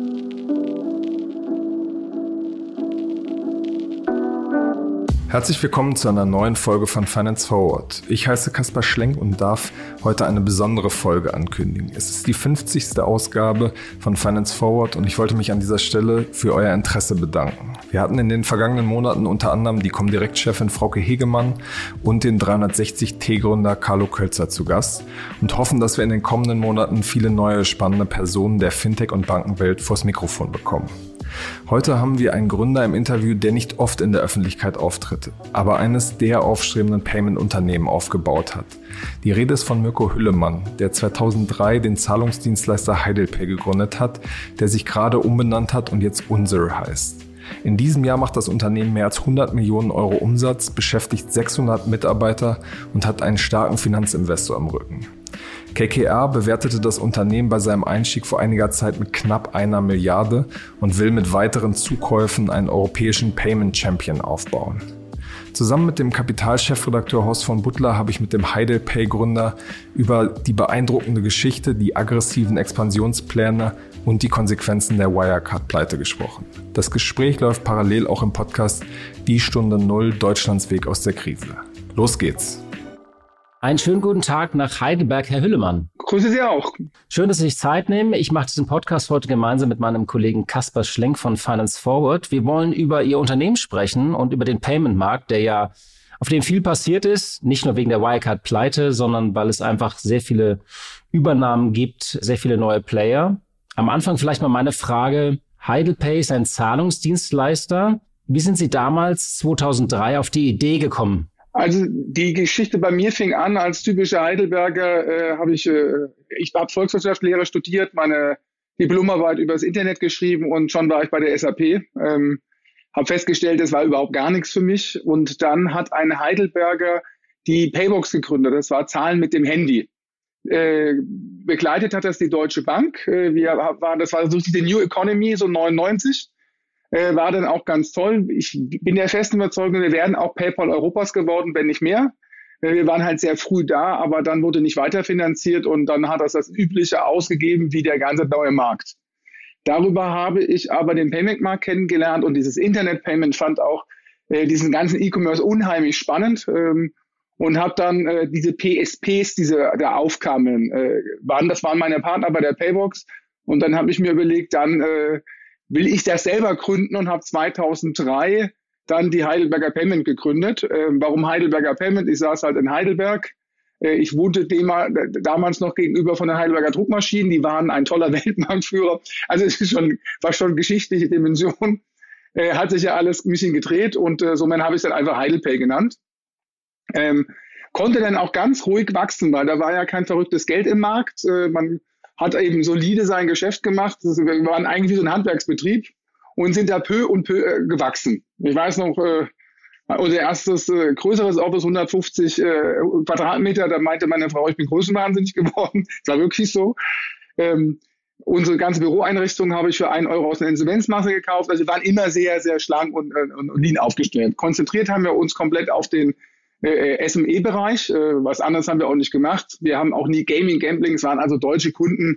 thank you. Herzlich willkommen zu einer neuen Folge von Finance Forward. Ich heiße Kaspar Schlenk und darf heute eine besondere Folge ankündigen. Es ist die 50. Ausgabe von Finance Forward und ich wollte mich an dieser Stelle für euer Interesse bedanken. Wir hatten in den vergangenen Monaten unter anderem die Comdirect-Chefin Frauke Hegemann und den 360T-Gründer Carlo Kölzer zu Gast und hoffen, dass wir in den kommenden Monaten viele neue spannende Personen der Fintech- und Bankenwelt vors Mikrofon bekommen. Heute haben wir einen Gründer im Interview, der nicht oft in der Öffentlichkeit auftritt, aber eines der aufstrebenden Payment-Unternehmen aufgebaut hat. Die Rede ist von Mirko Hüllemann, der 2003 den Zahlungsdienstleister Heidelpay gegründet hat, der sich gerade umbenannt hat und jetzt Unsere heißt. In diesem Jahr macht das Unternehmen mehr als 100 Millionen Euro Umsatz, beschäftigt 600 Mitarbeiter und hat einen starken Finanzinvestor im Rücken. KKR bewertete das Unternehmen bei seinem Einstieg vor einiger Zeit mit knapp einer Milliarde und will mit weiteren Zukäufen einen europäischen Payment Champion aufbauen. Zusammen mit dem Kapitalchefredakteur Horst von Butler habe ich mit dem Heidelpay-Gründer über die beeindruckende Geschichte, die aggressiven Expansionspläne und die Konsequenzen der Wirecard-Pleite gesprochen. Das Gespräch läuft parallel auch im Podcast Die Stunde Null Deutschlands Weg aus der Krise. Los geht's! Einen schönen guten Tag nach Heidelberg, Herr Hüllemann. Grüße Sie auch. Schön, dass Sie sich Zeit nehmen. Ich mache diesen Podcast heute gemeinsam mit meinem Kollegen Kaspar Schlenk von Finance Forward. Wir wollen über Ihr Unternehmen sprechen und über den Payment-Markt, der ja auf dem viel passiert ist, nicht nur wegen der Wirecard-Pleite, sondern weil es einfach sehr viele Übernahmen gibt, sehr viele neue Player. Am Anfang vielleicht mal meine Frage. Heidelpay ist ein Zahlungsdienstleister. Wie sind Sie damals 2003 auf die Idee gekommen, also die Geschichte bei mir fing an als typischer Heidelberger. Äh, habe ich, äh, ich habe Volkswirtschaftslehre studiert, meine Diplomarbeit übers Internet geschrieben und schon war ich bei der SAP. Ähm, habe festgestellt, das war überhaupt gar nichts für mich. Und dann hat ein Heidelberger die Paybox gegründet. Das war Zahlen mit dem Handy. Äh, begleitet hat das die Deutsche Bank. Äh, wir waren, das war so die New Economy, so 99 äh, war dann auch ganz toll. Ich bin der festen Überzeugung, wir werden auch PayPal Europas geworden, wenn nicht mehr. Äh, wir waren halt sehr früh da, aber dann wurde nicht weiterfinanziert und dann hat das das Übliche ausgegeben wie der ganze neue Markt. Darüber habe ich aber den Payment-Markt kennengelernt und dieses Internet-Payment fand auch äh, diesen ganzen E-Commerce unheimlich spannend ähm, und habe dann äh, diese PSPs, diese da aufkamen, äh, waren das waren meine Partner bei der Paybox und dann habe ich mir überlegt, dann äh, will ich das selber gründen und habe 2003 dann die Heidelberger Payment gegründet. Ähm, warum Heidelberger Payment? Ich saß halt in Heidelberg. Äh, ich wohnte damals noch gegenüber von den Heidelberger Druckmaschinen. Die waren ein toller Weltmarktführer. Also es ist schon, war schon geschichtliche Dimension. Äh, hat sich ja alles ein bisschen gedreht und äh, somit habe ich es dann einfach Heidelpay genannt. Ähm, konnte dann auch ganz ruhig wachsen, weil da war ja kein verrücktes Geld im Markt. Äh, man hat eben solide sein Geschäft gemacht. Wir waren eigentlich wie so ein Handwerksbetrieb und sind da peu und peu äh, gewachsen. Ich weiß noch, äh, unser erstes äh, größeres Office, 150 äh, Quadratmeter, da meinte meine Frau, ich bin größenwahnsinnig geworden. Das war wirklich so. Ähm, unsere ganze Büroeinrichtung habe ich für einen Euro aus der Insolvenzmasse gekauft. Also wir waren immer sehr, sehr schlank und, äh, und, lean aufgestellt. Konzentriert haben wir uns komplett auf den äh, SME-Bereich. Äh, was anderes haben wir auch nicht gemacht. Wir haben auch nie Gaming, Gambling. Es waren also deutsche Kunden,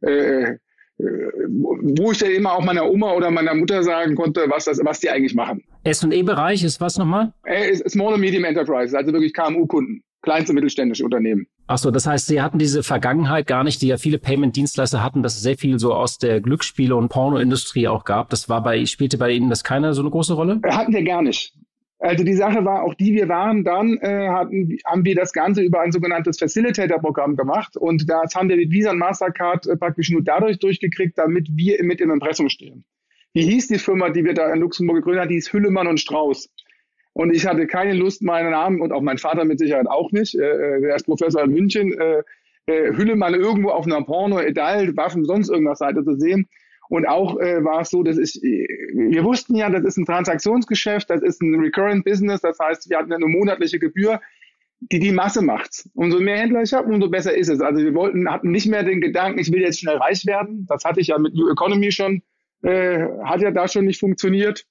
äh, äh, wo ich dann immer auch meiner Oma oder meiner Mutter sagen konnte, was, das, was die eigentlich machen. S&E-Bereich ist was nochmal? Äh, Small and Medium Enterprises, also wirklich KMU-Kunden, kleinste mittelständische Unternehmen. Ach so, das heißt, Sie hatten diese Vergangenheit gar nicht, die ja viele Payment-Dienstleister hatten, dass es sehr viel so aus der Glücksspiele- und Pornoindustrie auch gab. Das war bei, spielte bei Ihnen das keine so eine große Rolle? Hatten wir gar nicht. Also die Sache war auch die, wir waren dann, äh, hatten, haben wir das Ganze über ein sogenanntes Facilitator-Programm gemacht und das haben wir mit Visa und Mastercard äh, praktisch nur dadurch durchgekriegt, damit wir mit im Impressum stehen. Wie hieß die Firma, die wir da in Luxemburg gegründet haben? Die hieß Hüllemann und Strauß. Und ich hatte keine Lust, meinen Namen und auch mein Vater mit Sicherheit auch nicht, äh, äh der ist Professor in München, äh, äh, Hüllemann irgendwo auf einer Porno, Edal, Waffen, sonst irgendwas Seite zu sehen. Und auch äh, war es so, dass ich, wir wussten ja, das ist ein Transaktionsgeschäft, das ist ein Recurrent Business, das heißt, wir hatten eine monatliche Gebühr, die die Masse macht. Umso mehr Händler ich habe, umso besser ist es. Also wir wollten, hatten nicht mehr den Gedanken, ich will jetzt schnell reich werden. Das hatte ich ja mit New Economy schon, äh, hat ja da schon nicht funktioniert.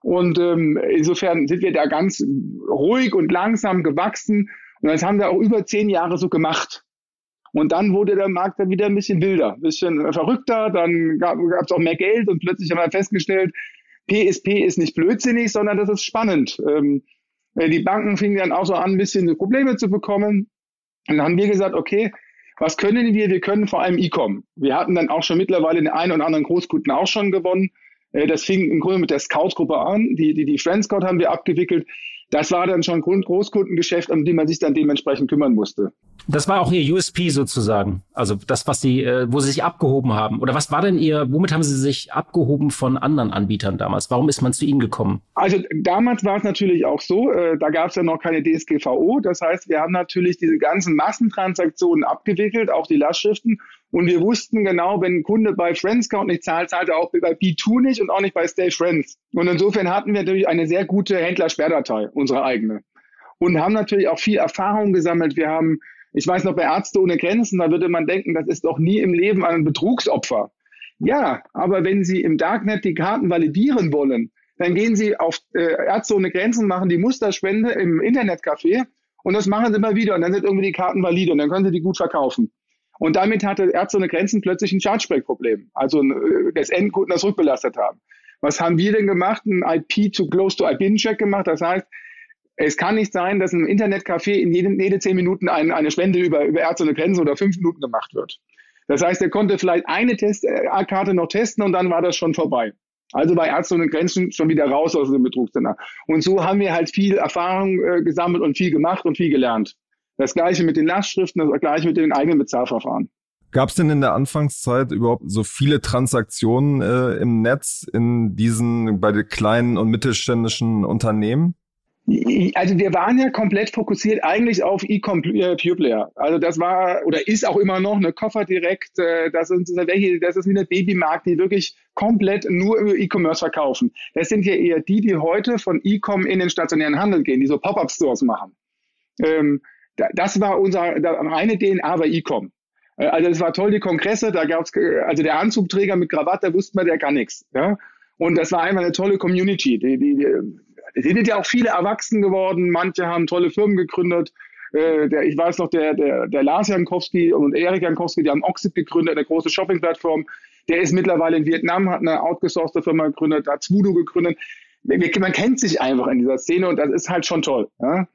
Und ähm, insofern sind wir da ganz ruhig und langsam gewachsen. Und das haben wir auch über zehn Jahre so gemacht. Und dann wurde der Markt dann wieder ein bisschen wilder, ein bisschen verrückter, dann gab es auch mehr Geld und plötzlich haben wir festgestellt, PSP ist nicht blödsinnig, sondern das ist spannend. Ähm, äh, die Banken fingen dann auch so an, ein bisschen Probleme zu bekommen. Und dann haben wir gesagt, okay, was können wir? Wir können vor allem E-Com. Wir hatten dann auch schon mittlerweile den einen oder anderen Großkunden auch schon gewonnen. Äh, das fing im Grunde mit der Scout-Gruppe an. Die, die, die Friend Scout haben wir abgewickelt. Das war dann schon Großkundengeschäft, um die man sich dann dementsprechend kümmern musste. Das war auch Ihr USP sozusagen. Also das, was Sie, äh, wo Sie sich abgehoben haben. Oder was war denn Ihr, womit haben Sie sich abgehoben von anderen Anbietern damals? Warum ist man zu Ihnen gekommen? Also damals war es natürlich auch so, äh, da gab es ja noch keine DSGVO. Das heißt, wir haben natürlich diese ganzen Massentransaktionen abgewickelt, auch die Lastschriften. Und wir wussten genau, wenn ein Kunde bei Friendscout nicht zahlt, zahlt er auch bei B2 nicht und auch nicht bei Stay Friends. Und insofern hatten wir natürlich eine sehr gute Händlersperrdatei, unsere eigene. Und haben natürlich auch viel Erfahrung gesammelt. Wir haben ich weiß noch, bei Ärzte ohne Grenzen, da würde man denken, das ist doch nie im Leben ein Betrugsopfer. Ja, aber wenn Sie im Darknet die Karten validieren wollen, dann gehen Sie auf äh, Ärzte ohne Grenzen, machen die Musterspende im Internetcafé und das machen Sie immer wieder und dann sind irgendwie die Karten valide und dann können Sie die gut verkaufen. Und damit hatte Ärzte ohne Grenzen plötzlich ein Chargeback-Problem, also äh, das Endkunden das rückbelastet haben. Was haben wir denn gemacht? Ein IP to close to IP-Check gemacht. Das heißt, es kann nicht sein, dass im Internetcafé in jedem, jede zehn Minuten ein, eine Spende über, über Ärzte ohne Grenzen oder fünf Minuten gemacht wird. Das heißt, er konnte vielleicht eine Testkarte noch testen und dann war das schon vorbei. Also bei Ärzte ohne Grenzen schon wieder raus aus dem Betrugssender. Und so haben wir halt viel Erfahrung äh, gesammelt und viel gemacht und viel gelernt. Das gleiche mit den Lastschriften, das gleiche mit den eigenen Bezahlverfahren. Gab es denn in der Anfangszeit überhaupt so viele Transaktionen äh, im Netz in diesen bei den kleinen und mittelständischen Unternehmen? Also wir waren ja komplett fokussiert eigentlich auf E-Com äh, Pure Player. Also das war oder ist auch immer noch eine Koffer direkt. Äh, das sind welche, das ist wie eine Babymarkt, die wirklich komplett nur über E-Commerce verkaufen. Das sind ja eher die, die heute von E-Com in den stationären Handel gehen, die so Pop-up-Stores machen. Ähm, das war unser eine DNA bei E-Com. Äh, also es war toll, die Kongresse, da gab's also der Anzugträger mit Krawatte, da wusste man, der kann nichts. Ja? Und das war einfach eine tolle Community. Die, die, die, es sind ja auch viele erwachsen geworden. Manche haben tolle Firmen gegründet. Äh, der, ich weiß noch, der, der, der Lars Jankowski und Erik Jankowski, die haben Oxid gegründet, eine große Shopping-Plattform. Der ist mittlerweile in Vietnam, hat eine outgesourcete Firma gegründet, hat Voodoo gegründet. Man kennt sich einfach in dieser Szene und das ist halt schon toll. Ja?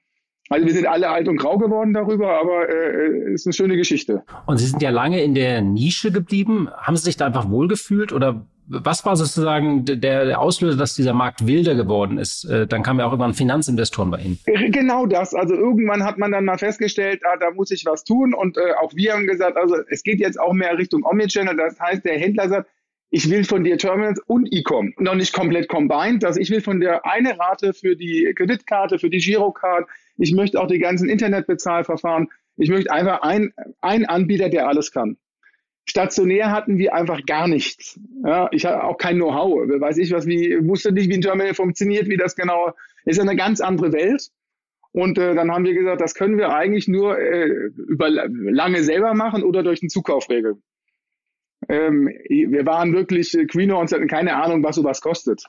Also wir sind alle alt und grau geworden darüber, aber äh, ist eine schöne Geschichte. Und Sie sind ja lange in der Nische geblieben. Haben Sie sich da einfach wohlgefühlt oder was war sozusagen der, der Auslöser, dass dieser Markt wilder geworden ist? Äh, dann kamen ja auch irgendwann Finanzinvestoren bei Ihnen. Genau das. Also irgendwann hat man dann mal festgestellt, ah, da muss ich was tun. Und äh, auch wir haben gesagt, also es geht jetzt auch mehr Richtung Omnichannel. Das heißt, der Händler sagt, ich will von dir Terminals und E-Com. Noch nicht komplett combined. Also ich will von der eine Rate für die Kreditkarte, für die Girocard. Ich möchte auch die ganzen Internetbezahlverfahren. Ich möchte einfach ein, ein Anbieter, der alles kann. Stationär hatten wir einfach gar nichts. Ja, ich hatte auch kein Know-how. Weiß ich was, wie, wusste nicht, wie ein Terminal funktioniert, wie das genau, ist eine ganz andere Welt. Und äh, dann haben wir gesagt, das können wir eigentlich nur äh, über lange selber machen oder durch einen Zukauf regeln. Ähm, wir waren wirklich, äh, Queen und hatten keine Ahnung, was sowas kostet.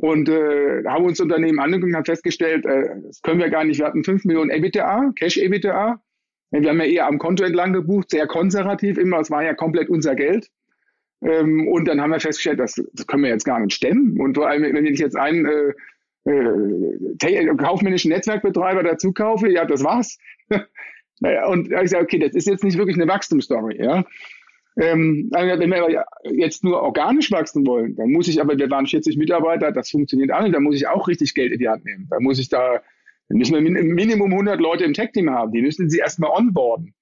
Und äh, haben uns Unternehmen angeguckt und haben festgestellt, äh, das können wir gar nicht. Wir hatten 5 Millionen EBITDA, Cash EBITDA. Wir haben ja eher am Konto entlang gebucht, sehr konservativ immer. Es war ja komplett unser Geld. Ähm, und dann haben wir festgestellt, das, das können wir jetzt gar nicht stemmen. Und vor allem, wenn ich jetzt einen äh, äh, kaufmännischen Netzwerkbetreiber dazu kaufe, ja, das war's. und ich sage, okay, das ist jetzt nicht wirklich eine Wachstumsstory. Ja? Ähm, wenn wir jetzt nur organisch wachsen wollen, dann muss ich aber, wir waren 40 Mitarbeiter, das funktioniert auch nicht, dann muss ich auch richtig Geld in die Hand nehmen. Da muss ich da dann müssen wir Minimum 100 Leute im Tech-Team haben. Die müssen sie erstmal onboarden.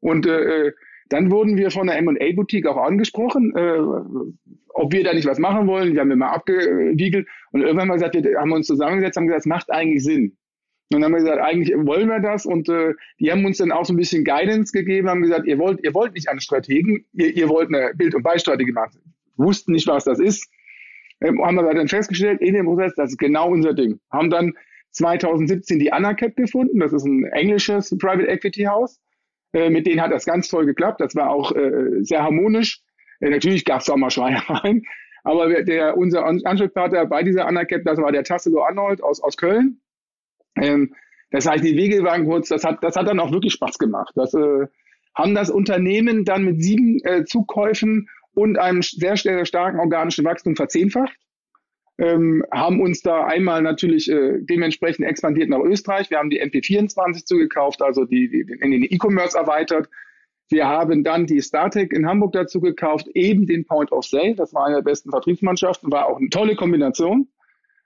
Und äh, äh dann wurden wir von der M&A-Boutique auch angesprochen, äh, ob wir da nicht was machen wollen. Wir haben immer abgewiegelt und irgendwann mal gesagt, wir haben uns zusammengesetzt, haben gesagt, es macht eigentlich Sinn. Und dann haben wir gesagt, eigentlich wollen wir das und äh, die haben uns dann auch so ein bisschen Guidance gegeben, haben gesagt, ihr wollt, ihr wollt nicht einen Strategen, ihr, ihr wollt eine Bild- und Beistrategie machen. Wussten nicht, was das ist. Ähm, haben wir dann festgestellt, in dem Prozess, das ist genau unser Ding. Haben dann 2017 die Anacap gefunden. Das ist ein englisches Private Equity Haus. Äh, mit denen hat das ganz toll geklappt. Das war auch äh, sehr harmonisch. Äh, natürlich gab es auch mal Schreiereien. Aber der, unser Ansprechpartner bei dieser Anacap, das war der Tassilo Arnold aus, aus Köln. Ähm, das heißt, die Wege waren kurz. Das hat, das hat dann auch wirklich Spaß gemacht. Das, äh, haben das Unternehmen dann mit sieben äh, Zukäufen und einem sehr, sehr starken organischen Wachstum verzehnfacht. Ähm, haben uns da einmal natürlich äh, dementsprechend expandiert nach Österreich. Wir haben die MP24 zugekauft, also die, die in den E-Commerce erweitert. Wir haben dann die Startec in Hamburg dazu gekauft, eben den Point of Sale. Das war eine der besten Vertriebsmannschaften, war auch eine tolle Kombination.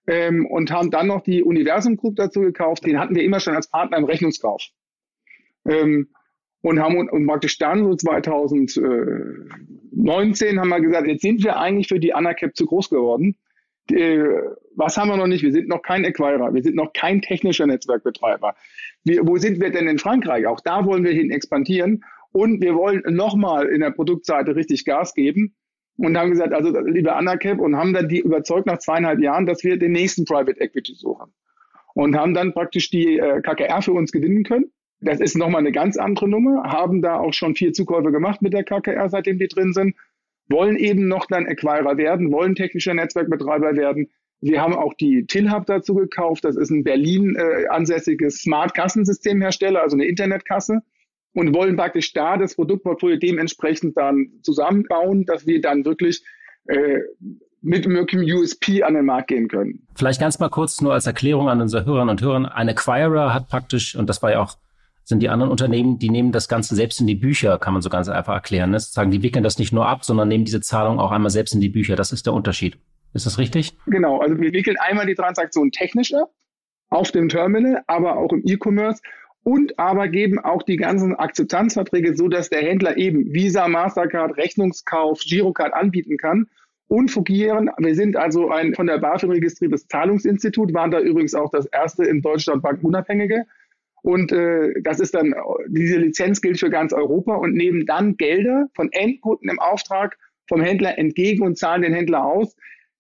Ähm, und haben dann noch die Universum Group dazu gekauft. Den hatten wir immer schon als Partner im Rechnungskauf. Ähm, und haben und praktisch dann so 2019 haben wir gesagt, jetzt sind wir eigentlich für die Anacap zu groß geworden. Die, was haben wir noch nicht? Wir sind noch kein Acquirer, wir sind noch kein technischer Netzwerkbetreiber. Wir, wo sind wir denn in Frankreich? Auch da wollen wir hin expandieren und wir wollen nochmal in der Produktseite richtig Gas geben und haben gesagt, also liebe Anacap und haben dann die überzeugt nach zweieinhalb Jahren, dass wir den nächsten Private Equity suchen und haben dann praktisch die äh, KKR für uns gewinnen können das ist nochmal eine ganz andere Nummer, haben da auch schon vier Zukäufe gemacht mit der KKR, seitdem die drin sind, wollen eben noch dann Acquirer werden, wollen technischer Netzwerkbetreiber werden. Wir haben auch die TinHub dazu gekauft. Das ist ein Berlin äh, ansässiges Smart-Kassensystemhersteller, also eine Internetkasse. Und wollen praktisch da das Produktportfolio dementsprechend dann zusammenbauen, dass wir dann wirklich äh, mit möglichem USP an den Markt gehen können. Vielleicht ganz mal kurz nur als Erklärung an unsere Hörerinnen und Hörer. Ein Acquirer hat praktisch, und das war ja auch sind die anderen Unternehmen, die nehmen das Ganze selbst in die Bücher, kann man so ganz einfach erklären. Ne? Sagen, die wickeln das nicht nur ab, sondern nehmen diese Zahlung auch einmal selbst in die Bücher. Das ist der Unterschied. Ist das richtig? Genau, also wir wickeln einmal die Transaktion technisch ab, auf dem Terminal, aber auch im E-Commerce und aber geben auch die ganzen Akzeptanzverträge so, dass der Händler eben Visa, Mastercard, Rechnungskauf, Girocard anbieten kann und fungieren. Wir sind also ein von der BaFin registriertes Zahlungsinstitut, waren da übrigens auch das erste in Deutschland bankunabhängige und äh, das ist dann, diese Lizenz gilt für ganz Europa und nehmen dann Gelder von Endkunden im Auftrag vom Händler entgegen und zahlen den Händler aus.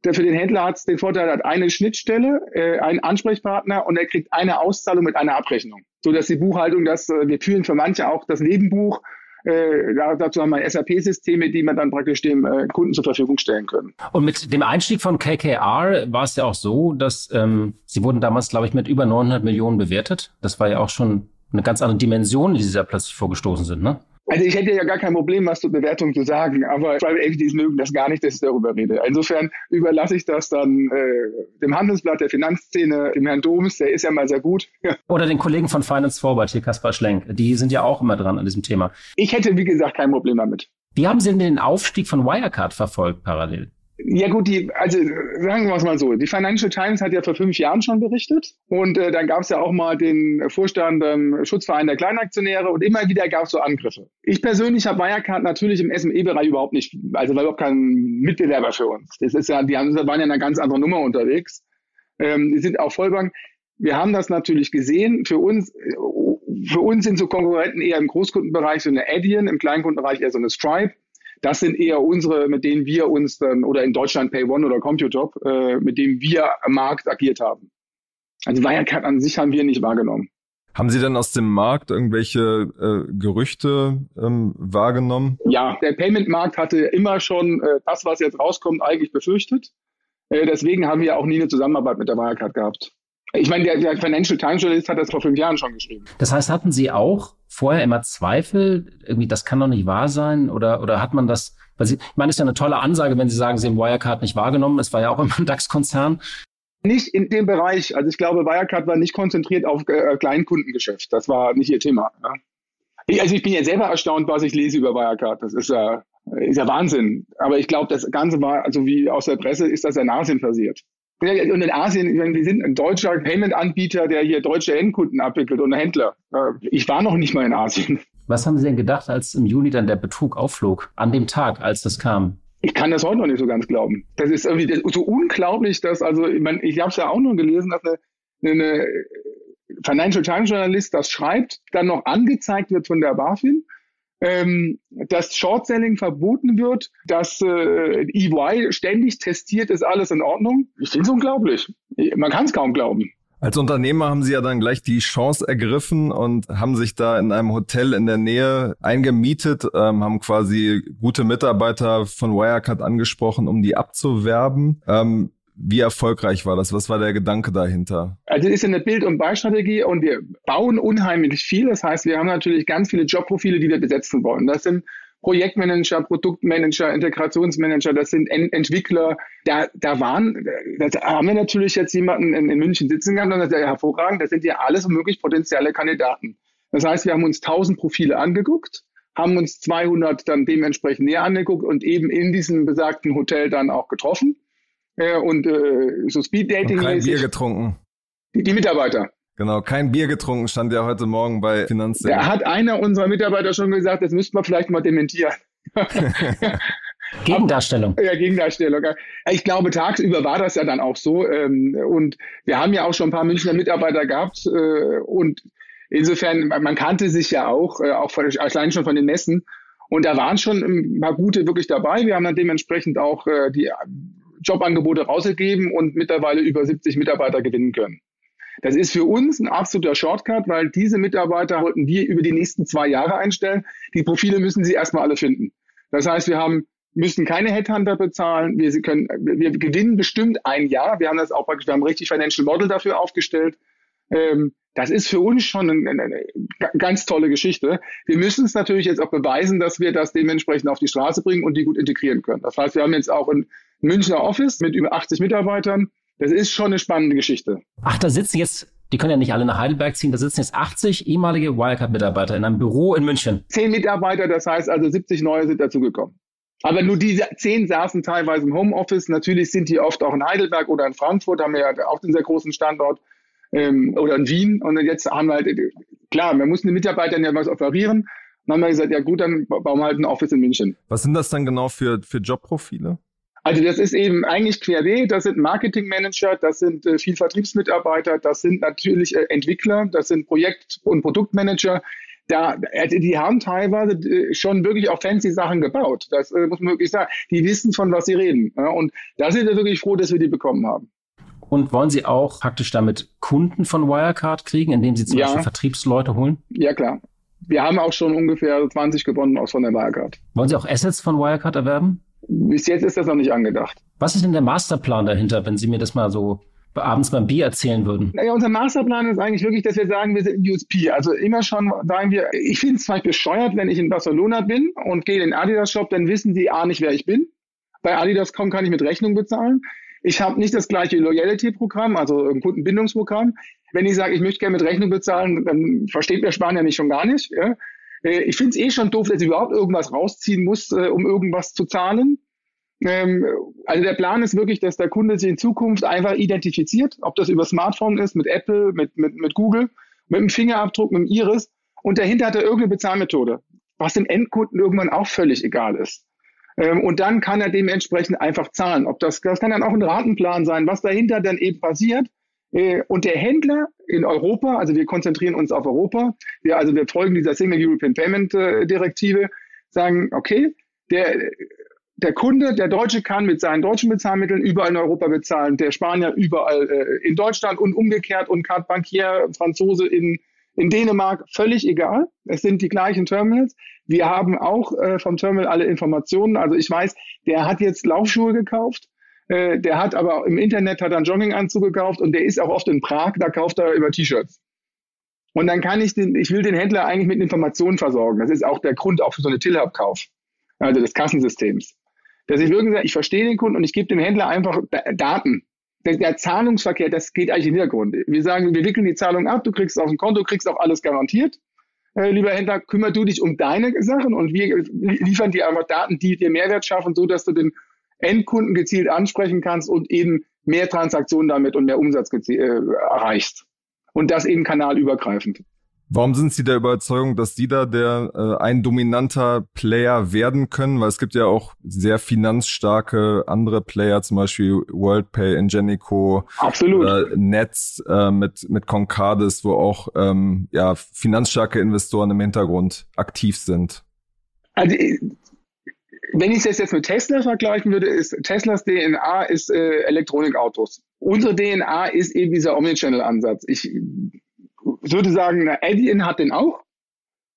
Der für den Händler hat den Vorteil, hat eine Schnittstelle, äh, einen Ansprechpartner und er kriegt eine Auszahlung mit einer Abrechnung. So dass die Buchhaltung, das, äh, wir führen für manche auch das Nebenbuch, äh, dazu haben wir SAP-Systeme, die man dann praktisch dem äh, Kunden zur Verfügung stellen können. Und mit dem Einstieg von KKR war es ja auch so, dass ähm, sie wurden damals, glaube ich, mit über 900 Millionen bewertet. Das war ja auch schon eine ganz andere Dimension, die sie da plötzlich vorgestoßen sind, ne? Also ich hätte ja gar kein Problem, was zur Bewertung zu sagen, aber Private Equities mögen das gar nicht, dass ich darüber rede. Insofern überlasse ich das dann äh, dem Handelsblatt der Finanzszene, dem Herrn Doms, der ist ja mal sehr gut. Oder den Kollegen von Finance Forward, hier Kaspar Schlenk. Die sind ja auch immer dran an diesem Thema. Ich hätte, wie gesagt, kein Problem damit. Wie haben Sie denn den Aufstieg von Wirecard verfolgt parallel? Ja gut, die, also sagen wir es mal so, die Financial Times hat ja vor fünf Jahren schon berichtet und äh, dann gab es ja auch mal den Vorstand ähm, Schutzverein der Kleinaktionäre und immer wieder gab es so Angriffe. Ich persönlich habe Wirecard natürlich im SME-Bereich überhaupt nicht, also war überhaupt kein Mitbewerber für uns. Das ist ja, die haben, waren ja eine ganz andere Nummer unterwegs. Ähm, die sind auch Vollbank. Wir haben das natürlich gesehen. Für uns, für uns sind so Konkurrenten eher im Großkundenbereich so eine Adyen, im Kleinkundenbereich eher so eine Stripe. Das sind eher unsere, mit denen wir uns dann, oder in Deutschland PayOne oder Computop, äh, mit denen wir am Markt agiert haben. Also Wirecard an sich haben wir nicht wahrgenommen. Haben Sie denn aus dem Markt irgendwelche äh, Gerüchte ähm, wahrgenommen? Ja, der Payment-Markt hatte immer schon äh, das, was jetzt rauskommt, eigentlich befürchtet. Äh, deswegen haben wir auch nie eine Zusammenarbeit mit der Wirecard gehabt. Ich meine, der, der Financial Times Journalist hat das vor fünf Jahren schon geschrieben. Das heißt, hatten Sie auch vorher immer Zweifel? Irgendwie, das kann doch nicht wahr sein? Oder, oder hat man das, weil Sie, ich meine, das ist ja eine tolle Ansage, wenn Sie sagen, Sie haben Wirecard nicht wahrgenommen. Es war ja auch immer ein DAX-Konzern. Nicht in dem Bereich. Also ich glaube, Wirecard war nicht konzentriert auf äh, Kleinkundengeschäft. Das war nicht ihr Thema. Ja. Ich, also ich bin ja selber erstaunt, was ich lese über Wirecard. Das ist ja, ist ja Wahnsinn. Aber ich glaube, das Ganze war, also wie aus der Presse, ist das in Asien passiert. Und in Asien, wir sind ein deutscher Payment-Anbieter, der hier deutsche Endkunden abwickelt und Händler. Äh, ich war noch nicht mal in Asien. Was haben Sie denn gedacht, als im Juni dann der Betrug aufflog? An dem Tag, als das kam? Ich kann das heute noch nicht so ganz glauben. Das ist irgendwie so unglaublich, dass, also, ich, mein, ich habe es ja auch nur gelesen, dass eine, eine Financial Times Journalist das schreibt, dann noch angezeigt wird von der BaFin ähm, dass Short-Selling verboten wird, dass äh, EY ständig testiert, ist alles in Ordnung. Ich finde es unglaublich. Man kann es kaum glauben. Als Unternehmer haben Sie ja dann gleich die Chance ergriffen und haben sich da in einem Hotel in der Nähe eingemietet, ähm, haben quasi gute Mitarbeiter von Wirecard angesprochen, um die abzuwerben. Ähm, wie erfolgreich war das? Was war der Gedanke dahinter? Also es ist eine Bild- und Beistrategie und wir bauen unheimlich viel. Das heißt, wir haben natürlich ganz viele Jobprofile, die wir besetzen wollen. Das sind Projektmanager, Produktmanager, Integrationsmanager, das sind Ent Entwickler. Da, da waren, da haben wir natürlich jetzt jemanden in, in München sitzen gehabt und das ist ja hervorragend. Das sind ja alles möglich potenzielle Kandidaten. Das heißt, wir haben uns 1000 Profile angeguckt, haben uns 200 dann dementsprechend näher angeguckt und eben in diesem besagten Hotel dann auch getroffen. Äh, und äh, so Speed Dating. Und kein Bier getrunken. Die, die Mitarbeiter. Genau, kein Bier getrunken, stand ja heute Morgen bei Finanzsender. Da hat einer unserer Mitarbeiter schon gesagt, das müsste man vielleicht mal dementieren. Gegendarstellung. Ja, Gegendarstellung. Ich glaube, tagsüber war das ja dann auch so. Ähm, und wir haben ja auch schon ein paar Münchner Mitarbeiter gehabt. Äh, und insofern, man kannte sich ja auch, äh, auch von, allein schon von den Messen. Und da waren schon ein paar gute wirklich dabei. Wir haben dann dementsprechend auch äh, die Jobangebote rausgegeben und mittlerweile über 70 Mitarbeiter gewinnen können. Das ist für uns ein absoluter Shortcut, weil diese Mitarbeiter wollten wir über die nächsten zwei Jahre einstellen. Die Profile müssen sie erstmal alle finden. Das heißt, wir haben müssen keine Headhunter bezahlen. Wir, können, wir gewinnen bestimmt ein Jahr. Wir haben das auch praktisch, wir haben richtig Financial Model dafür aufgestellt. Ähm, das ist für uns schon eine, eine, eine, ganz tolle Geschichte. Wir müssen es natürlich jetzt auch beweisen, dass wir das dementsprechend auf die Straße bringen und die gut integrieren können. Das heißt, wir haben jetzt auch ein Münchner Office mit über 80 Mitarbeitern. Das ist schon eine spannende Geschichte. Ach, da sitzen jetzt, die können ja nicht alle nach Heidelberg ziehen, da sitzen jetzt 80 ehemalige Wirecard-Mitarbeiter in einem Büro in München. Zehn Mitarbeiter, das heißt also 70 neue sind dazugekommen. Aber nur diese zehn saßen teilweise im Homeoffice. Natürlich sind die oft auch in Heidelberg oder in Frankfurt, haben wir ja auch den sehr großen Standort, ähm, oder in Wien. Und jetzt haben wir halt, klar, wir mussten den Mitarbeitern ja was offerieren. Dann haben wir gesagt, ja gut, dann bauen wir halt ein Office in München. Was sind das dann genau für, für Jobprofile? Also das ist eben eigentlich querbeet, das sind Marketingmanager, das sind äh, viel Vertriebsmitarbeiter, das sind natürlich äh, Entwickler, das sind Projekt- und Produktmanager. Da, also die haben teilweise äh, schon wirklich auch fancy Sachen gebaut. Das äh, muss man wirklich sagen. Die wissen, von was sie reden. Ja, und da sind wir wirklich froh, dass wir die bekommen haben. Und wollen Sie auch praktisch damit Kunden von Wirecard kriegen, indem Sie zum ja. Beispiel Vertriebsleute holen? Ja, klar. Wir haben auch schon ungefähr 20 gewonnen aus von der Wirecard. Wollen Sie auch Assets von Wirecard erwerben? Bis jetzt ist das noch nicht angedacht. Was ist denn der Masterplan dahinter, wenn Sie mir das mal so abends beim Bier erzählen würden? Naja, unser Masterplan ist eigentlich wirklich, dass wir sagen, wir sind USP. Also immer schon sagen wir, ich finde es zwar bescheuert, wenn ich in Barcelona bin und gehe in den Adidas-Shop, dann wissen die A nicht, wer ich bin. Bei Adidas.com kann ich mit Rechnung bezahlen. Ich habe nicht das gleiche Loyalty-Programm, also ein Kundenbindungsprogramm. Wenn ich sage, ich möchte gerne mit Rechnung bezahlen, dann versteht der Spanier nicht schon gar nicht. Ja? Äh, ich finde es eh schon doof, dass ich überhaupt irgendwas rausziehen muss, äh, um irgendwas zu zahlen. Ähm, also der Plan ist wirklich, dass der Kunde sich in Zukunft einfach identifiziert, ob das über Smartphone ist, mit Apple, mit, mit, mit Google, mit dem Fingerabdruck, mit dem Iris. Und dahinter hat er irgendeine Bezahlmethode, was dem Endkunden irgendwann auch völlig egal ist. Ähm, und dann kann er dementsprechend einfach zahlen. Ob das, das kann dann auch ein Ratenplan sein, was dahinter dann eben passiert. Äh, und der Händler in Europa, also wir konzentrieren uns auf Europa, wir, also wir folgen dieser Single European Payment äh, Direktive, sagen, okay, der, der Kunde, der Deutsche kann mit seinen deutschen Bezahlmitteln überall in Europa bezahlen, der Spanier überall äh, in Deutschland und umgekehrt und Carte Bankier, Franzose in, in Dänemark, völlig egal. Es sind die gleichen Terminals. Wir haben auch äh, vom Terminal alle Informationen. Also ich weiß, der hat jetzt Laufschuhe gekauft. Äh, der hat aber im Internet hat einen Jogginganzug gekauft und der ist auch oft in Prag, da kauft er über T-Shirts. Und dann kann ich den, ich will den Händler eigentlich mit Informationen versorgen. Das ist auch der Grund auch für so eine Tillhub-Kauf, also des Kassensystems. Dass ich wirklich sage, ich verstehe den Kunden und ich gebe dem Händler einfach Daten. Der, der, Zahlungsverkehr, das geht eigentlich im Hintergrund. Wir sagen, wir wickeln die Zahlung ab, du kriegst auf dem Konto, kriegst auch alles garantiert. Äh, lieber Händler, kümmer du dich um deine Sachen und wir liefern dir einfach Daten, die dir Mehrwert schaffen, so dass du den Endkunden gezielt ansprechen kannst und eben mehr Transaktionen damit und mehr Umsatz äh, erreichst. Und das eben kanalübergreifend. Warum sind Sie der Überzeugung, dass Sie da der äh, ein dominanter Player werden können? Weil es gibt ja auch sehr finanzstarke andere Player, zum Beispiel WorldPay, Ingenico, Absolut. oder Netz äh, mit mit Concardis, wo auch ähm, ja finanzstarke Investoren im Hintergrund aktiv sind. Also wenn ich das jetzt mit Tesla vergleichen würde, ist Teslas DNA ist äh, Elektronikautos. Unsere DNA ist eben dieser Omnichannel-Ansatz. Ich würde sagen, Adyen hat den auch.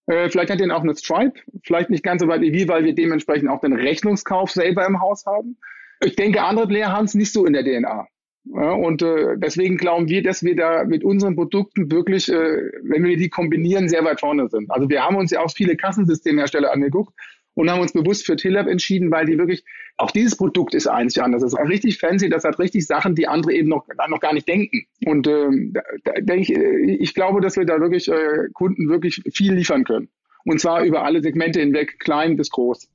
Äh, vielleicht hat den auch eine Stripe. Vielleicht nicht ganz so weit wie wir, weil wir dementsprechend auch den Rechnungskauf selber im Haus haben. Ich denke, andere Player haben es nicht so in der DNA. Ja, und äh, deswegen glauben wir, dass wir da mit unseren Produkten wirklich, äh, wenn wir die kombinieren, sehr weit vorne sind. Also wir haben uns ja auch viele Kassensystemhersteller angeguckt und haben uns bewusst für Tillab entschieden, weil die wirklich, auch dieses Produkt ist einzigartig. Das ist richtig fancy, das hat richtig Sachen, die andere eben noch, noch gar nicht denken. Und ähm, da, da ich, äh, ich glaube, dass wir da wirklich äh, Kunden wirklich viel liefern können. Und zwar über alle Segmente hinweg, klein bis groß.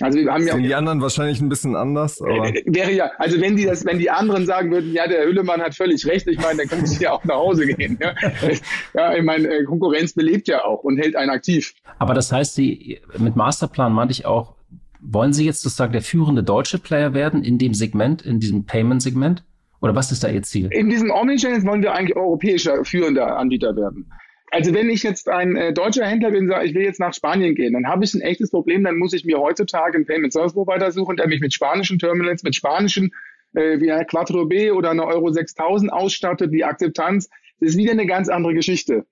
Also wir haben ja Sind die anderen wahrscheinlich ein bisschen anders, aber äh, wäre ja, also wenn die das, wenn die anderen sagen würden, ja, der Hüllemann hat völlig recht, ich meine, dann können sie ja auch nach Hause gehen. Ja, ja ich meine, äh, Konkurrenz belebt ja auch und hält einen aktiv. Aber das heißt, Sie mit Masterplan meinte ich auch, wollen Sie jetzt sozusagen der führende deutsche Player werden in dem Segment, in diesem Payment-Segment? Oder was ist da Ihr Ziel? In diesem Omnichannel wollen wir eigentlich europäischer führender Anbieter werden. Also wenn ich jetzt ein äh, deutscher Händler bin, sage ich will jetzt nach Spanien gehen, dann habe ich ein echtes Problem, dann muss ich mir heutzutage einen Payment Service Provider suchen, der mich mit spanischen Terminals, mit spanischen äh, wie ein Quattro B oder eine Euro 6000 ausstattet, die Akzeptanz, das ist wieder eine ganz andere Geschichte.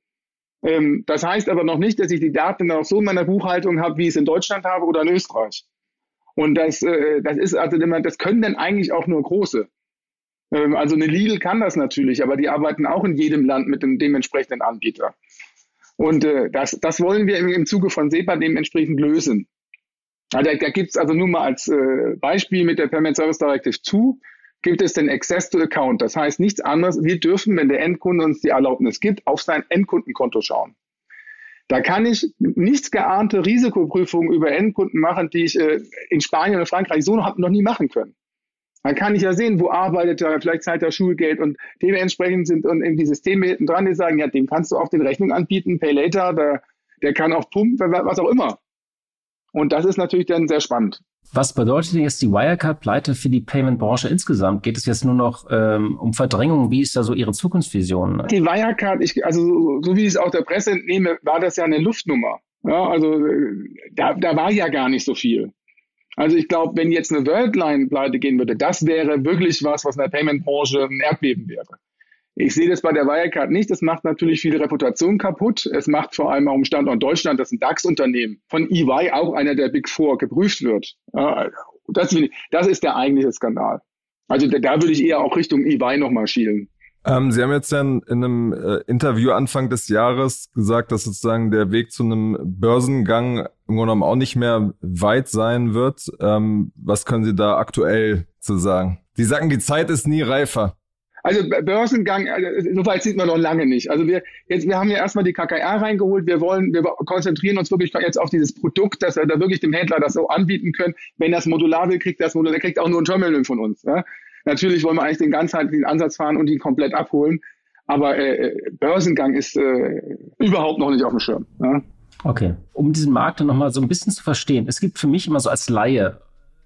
Ähm, das heißt aber noch nicht, dass ich die Daten auch so in meiner Buchhaltung habe, wie ich es in Deutschland habe oder in Österreich. Und das, äh, das ist also, das können dann eigentlich auch nur große. Ähm, also eine Lidl kann das natürlich, aber die arbeiten auch in jedem Land mit dem dementsprechenden Anbieter. Und äh, das, das wollen wir im, Zuge von SEPA dementsprechend lösen. Also, da gibt es also nur mal als äh, Beispiel mit der Payment Service Directive 2 gibt es den Access to Account. Das heißt nichts anderes. Wir dürfen, wenn der Endkunde uns die Erlaubnis gibt, auf sein Endkundenkonto schauen. Da kann ich nichts geahnte Risikoprüfungen über Endkunden machen, die ich äh, in Spanien oder Frankreich so noch, noch nie machen können. Dann kann ich ja sehen, wo arbeitet er, vielleicht zahlt er Schulgeld und dementsprechend sind und die Systeme hinten dran, die sagen, ja, dem kannst du auch den Rechnung anbieten, Pay Later, der, der kann auch pumpen, was auch immer. Und das ist natürlich dann sehr spannend. Was bedeutet denn jetzt die Wirecard-Pleite für die Payment-Branche insgesamt? Geht es jetzt nur noch ähm, um Verdrängung? Wie ist da so Ihre Zukunftsvision? Die Wirecard, ich, also so, so wie ich es auch der Presse entnehme, war das ja eine Luftnummer. Ja, also äh, da, da war ja gar nicht so viel. Also ich glaube, wenn jetzt eine Worldline pleite gehen würde, das wäre wirklich was, was in der Payment-Branche ein Erdbeben wäre. Ich sehe das bei der Wirecard nicht. Das macht natürlich viel Reputation kaputt. Es macht vor allem auch im Standort Deutschland, dass ein DAX-Unternehmen von EY, auch einer der Big Four, geprüft wird. Das, ist der eigentliche Skandal. Also da, da würde ich eher auch Richtung EY nochmal schielen. Ähm, Sie haben jetzt dann in einem äh, Interview Anfang des Jahres gesagt, dass sozusagen der Weg zu einem Börsengang im Grunde genommen auch nicht mehr weit sein wird. Ähm, was können Sie da aktuell zu sagen? Sie sagen, die Zeit ist nie reifer. Also Börsengang, also, so weit sind wir noch lange nicht. Also wir jetzt, wir haben ja erstmal die KKR reingeholt. Wir wollen, wir konzentrieren uns wirklich jetzt auf dieses Produkt, dass wir da wirklich dem Händler das so anbieten können. Wenn das modular will, kriegt das modular, kriegt auch nur ein Terminal von uns. Ja? Natürlich wollen wir eigentlich den ganzheitlichen Ansatz fahren und ihn komplett abholen. Aber äh, Börsengang ist äh, überhaupt noch nicht auf dem Schirm. Ja? Okay. Um diesen Markt dann nochmal so ein bisschen zu verstehen. Es gibt für mich immer so als Laie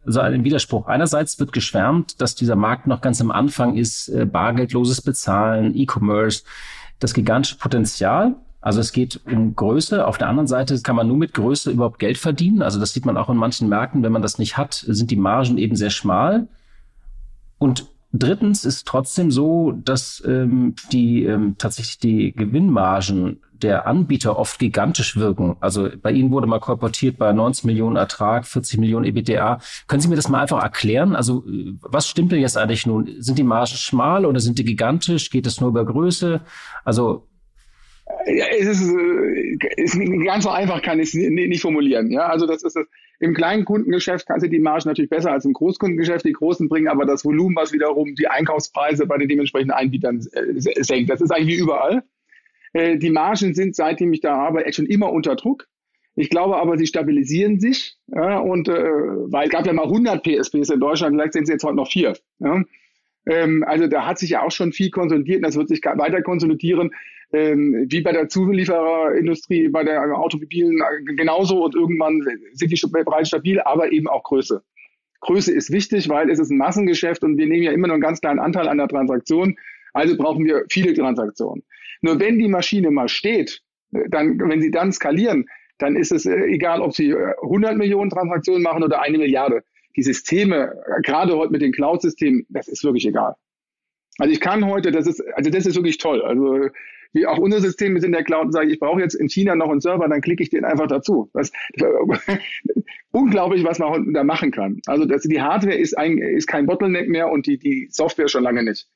so einen Widerspruch. Einerseits wird geschwärmt, dass dieser Markt noch ganz am Anfang ist, äh, bargeldloses Bezahlen, E-Commerce, das gigantische Potenzial. Also es geht um Größe. Auf der anderen Seite kann man nur mit Größe überhaupt Geld verdienen. Also das sieht man auch in manchen Märkten. Wenn man das nicht hat, sind die Margen eben sehr schmal. Und drittens ist trotzdem so, dass ähm, die ähm, tatsächlich die Gewinnmargen der Anbieter oft gigantisch wirken. Also bei Ihnen wurde mal korportiert bei 19 Millionen Ertrag, 40 Millionen EBTA. Können Sie mir das mal einfach erklären? Also was stimmt denn jetzt eigentlich nun? Sind die Margen schmal oder sind die gigantisch? Geht es nur über Größe? Also ja, es ist, äh, ist ganz so einfach kann ich es nicht formulieren. Ja, also das ist das. Im kleinen Kundengeschäft kannst du die Margen natürlich besser als im Großkundengeschäft. Die Großen bringen aber das Volumen, was wiederum die Einkaufspreise bei den dementsprechenden Anbietern äh, senkt. Das ist eigentlich wie überall. Äh, die Margen sind, seitdem ich da arbeite, schon immer unter Druck. Ich glaube aber, sie stabilisieren sich. Ja, und äh, weil es gab ja mal 100 PSPs in Deutschland, vielleicht sind es jetzt heute noch vier. Ja. Ähm, also da hat sich ja auch schon viel konsolidiert und das wird sich weiter konsolidieren ähm, wie bei der Zuliefererindustrie, bei der Automobilen äh, genauso und irgendwann sind die bereits stabil, aber eben auch Größe. Größe ist wichtig, weil es ist ein Massengeschäft und wir nehmen ja immer nur einen ganz kleinen Anteil an der Transaktion. Also brauchen wir viele Transaktionen. Nur wenn die Maschine mal steht, äh, dann, wenn sie dann skalieren, dann ist es äh, egal, ob sie 100 Millionen Transaktionen machen oder eine Milliarde. Die Systeme, gerade heute mit den Cloud-Systemen, das ist wirklich egal. Also ich kann heute, das ist, also das ist wirklich toll. Also wie auch unser System ist in der Cloud und sage, ich brauche jetzt in China noch einen Server, dann klicke ich den einfach dazu. Das, unglaublich, was man da machen kann. Also das, die Hardware ist, ein, ist kein Bottleneck mehr und die, die Software schon lange nicht.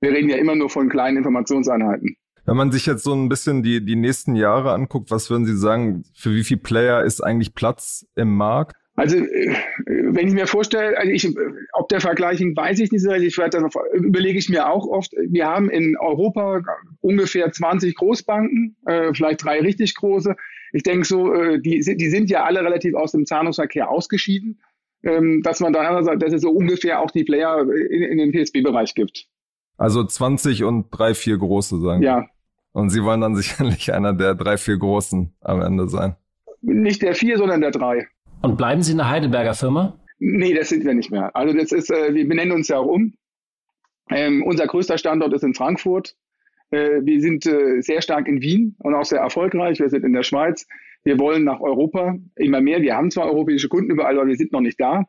Wir reden ja immer nur von kleinen Informationseinheiten. Wenn man sich jetzt so ein bisschen die, die nächsten Jahre anguckt, was würden Sie sagen, für wie viele Player ist eigentlich Platz im Markt? Also, äh, wenn ich mir vorstelle, also ich, ob der Vergleichen, weiß ich nicht so richtig, überlege ich mir auch oft. Wir haben in Europa ungefähr 20 Großbanken, äh, vielleicht drei richtig große. Ich denke so, äh, die, die sind ja alle relativ aus dem Zahlungsverkehr ausgeschieden, ähm, dass man dann sagt, dass es so ungefähr auch die Player in, in den PSB-Bereich gibt. Also 20 und drei, vier große, sagen Ja. Und Sie wollen dann sicherlich einer der drei, vier großen am Ende sein. Nicht der vier, sondern der drei. Und bleiben Sie eine Heidelberger Firma? Nee, das sind wir nicht mehr. Also das ist, äh, wir benennen uns ja auch um. Ähm, unser größter Standort ist in Frankfurt. Äh, wir sind äh, sehr stark in Wien und auch sehr erfolgreich. Wir sind in der Schweiz. Wir wollen nach Europa immer mehr. Wir haben zwar europäische Kunden überall, aber wir sind noch nicht da.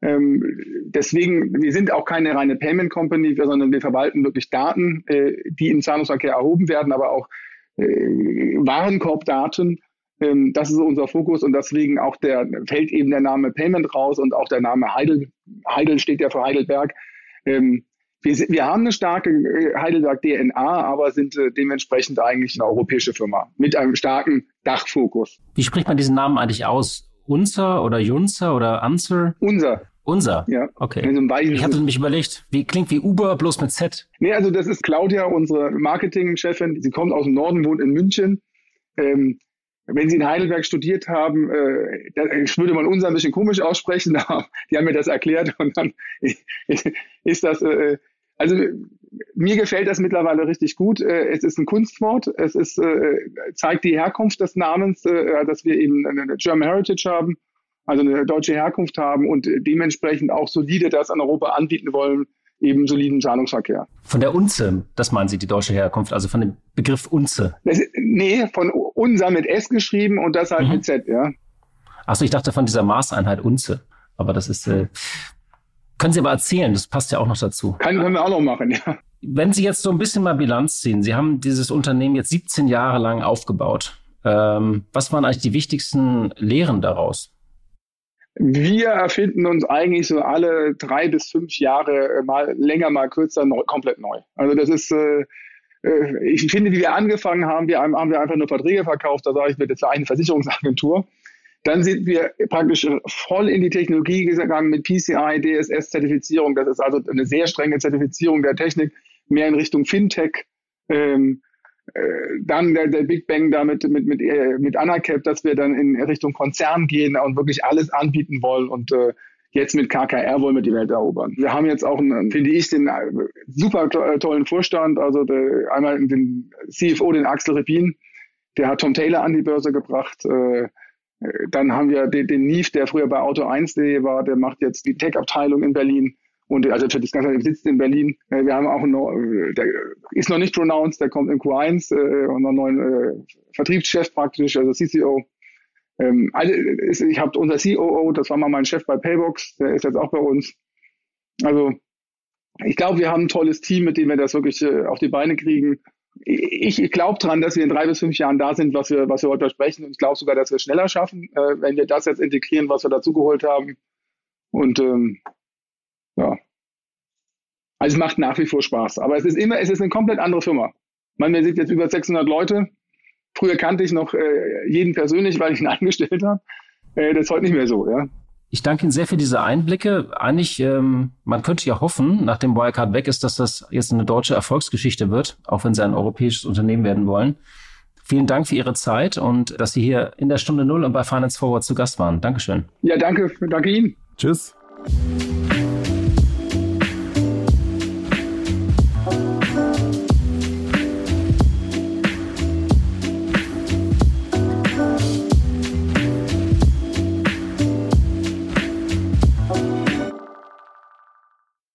Ähm, deswegen, wir sind auch keine reine Payment Company, sondern wir verwalten wirklich Daten, äh, die im Zahlungsverkehr erhoben werden, aber auch äh, Warenkorbdaten ähm, das ist unser Fokus und deswegen auch der, fällt eben der Name Payment raus und auch der Name Heidel. Heidel steht ja für Heidelberg. Ähm, wir, wir haben eine starke äh, Heidelberg-DNA, aber sind äh, dementsprechend eigentlich eine europäische Firma mit einem starken Dachfokus. Wie spricht man diesen Namen eigentlich aus? Unser oder Junzer oder Anser? Unser. Unser? Ja. Okay. Ich hatte mich überlegt, wie klingt wie Uber bloß mit Z? Nee, also das ist Claudia, unsere Marketingchefin. Sie kommt aus dem Norden, wohnt in München. Ähm, wenn Sie in Heidelberg studiert haben, äh, da würde man uns ein bisschen komisch aussprechen, aber die haben mir das erklärt und dann ist das, äh, also mir gefällt das mittlerweile richtig gut. Äh, es ist ein Kunstwort, es ist, äh, zeigt die Herkunft des Namens, äh, dass wir eben eine German Heritage haben, also eine deutsche Herkunft haben und dementsprechend auch solide das an Europa anbieten wollen, eben soliden Zahlungsverkehr. Von der Unze, das meinen Sie, die deutsche Herkunft, also von dem Begriff Unze? Das, nee, von Unsa mit S geschrieben und das halt mhm. mit Z, ja. Achso, ich dachte von dieser Maßeinheit Unze. Aber das ist, äh, können Sie aber erzählen, das passt ja auch noch dazu. Kann, können wir auch noch machen, ja. Wenn Sie jetzt so ein bisschen mal Bilanz ziehen, Sie haben dieses Unternehmen jetzt 17 Jahre lang aufgebaut. Ähm, was waren eigentlich die wichtigsten Lehren daraus? Wir erfinden uns eigentlich so alle drei bis fünf Jahre äh, mal länger, mal kürzer neu, komplett neu. Also das ist, äh, äh, ich finde, wie wir angefangen haben, wir haben wir einfach nur Verträge verkauft, da sage ich, wir jetzt eine Versicherungsagentur. Dann sind wir praktisch voll in die Technologie gegangen mit PCI, DSS-Zertifizierung. Das ist also eine sehr strenge Zertifizierung der Technik, mehr in Richtung Fintech. Ähm, äh, dann der, der Big Bang damit mit, mit, äh, mit Anacap, dass wir dann in Richtung Konzern gehen und wirklich alles anbieten wollen und äh, jetzt mit KKR wollen wir die Welt erobern. Wir haben jetzt auch, einen, finde ich, den äh, super tollen Vorstand, also der, einmal den CFO, den Axel Repin, der hat Tom Taylor an die Börse gebracht. Äh, dann haben wir den, den Nief, der früher bei Auto1.de war, der macht jetzt die Tech-Abteilung in Berlin. Und also für das Ganze sitzt in Berlin. Äh, wir haben auch noch, äh, der ist noch nicht pronounced, der kommt in Q1 äh, und einen neuen äh, Vertriebschef praktisch, also CCO. Ähm, also ich habe unser COO, das war mal mein Chef bei Paybox, der ist jetzt auch bei uns. Also ich glaube, wir haben ein tolles Team, mit dem wir das wirklich äh, auf die Beine kriegen. Ich, ich glaube dran, dass wir in drei bis fünf Jahren da sind, was wir, was wir heute versprechen. Und ich glaube sogar, dass wir es schneller schaffen, äh, wenn wir das jetzt integrieren, was wir dazugeholt haben. Und ähm, ja. Also es macht nach wie vor Spaß. Aber es ist immer, es ist eine komplett andere Firma. Meine, wir sind jetzt über 600 Leute. Früher kannte ich noch äh, jeden persönlich, weil ich ihn angestellt habe. Äh, das ist heute nicht mehr so, ja. Ich danke Ihnen sehr für diese Einblicke. Eigentlich, ähm, man könnte ja hoffen, nachdem Wirecard weg ist, dass das jetzt eine deutsche Erfolgsgeschichte wird, auch wenn Sie ein europäisches Unternehmen werden wollen. Vielen Dank für Ihre Zeit und dass Sie hier in der Stunde Null und bei Finance Forward zu Gast waren. Dankeschön. Ja, danke, danke Ihnen. Tschüss.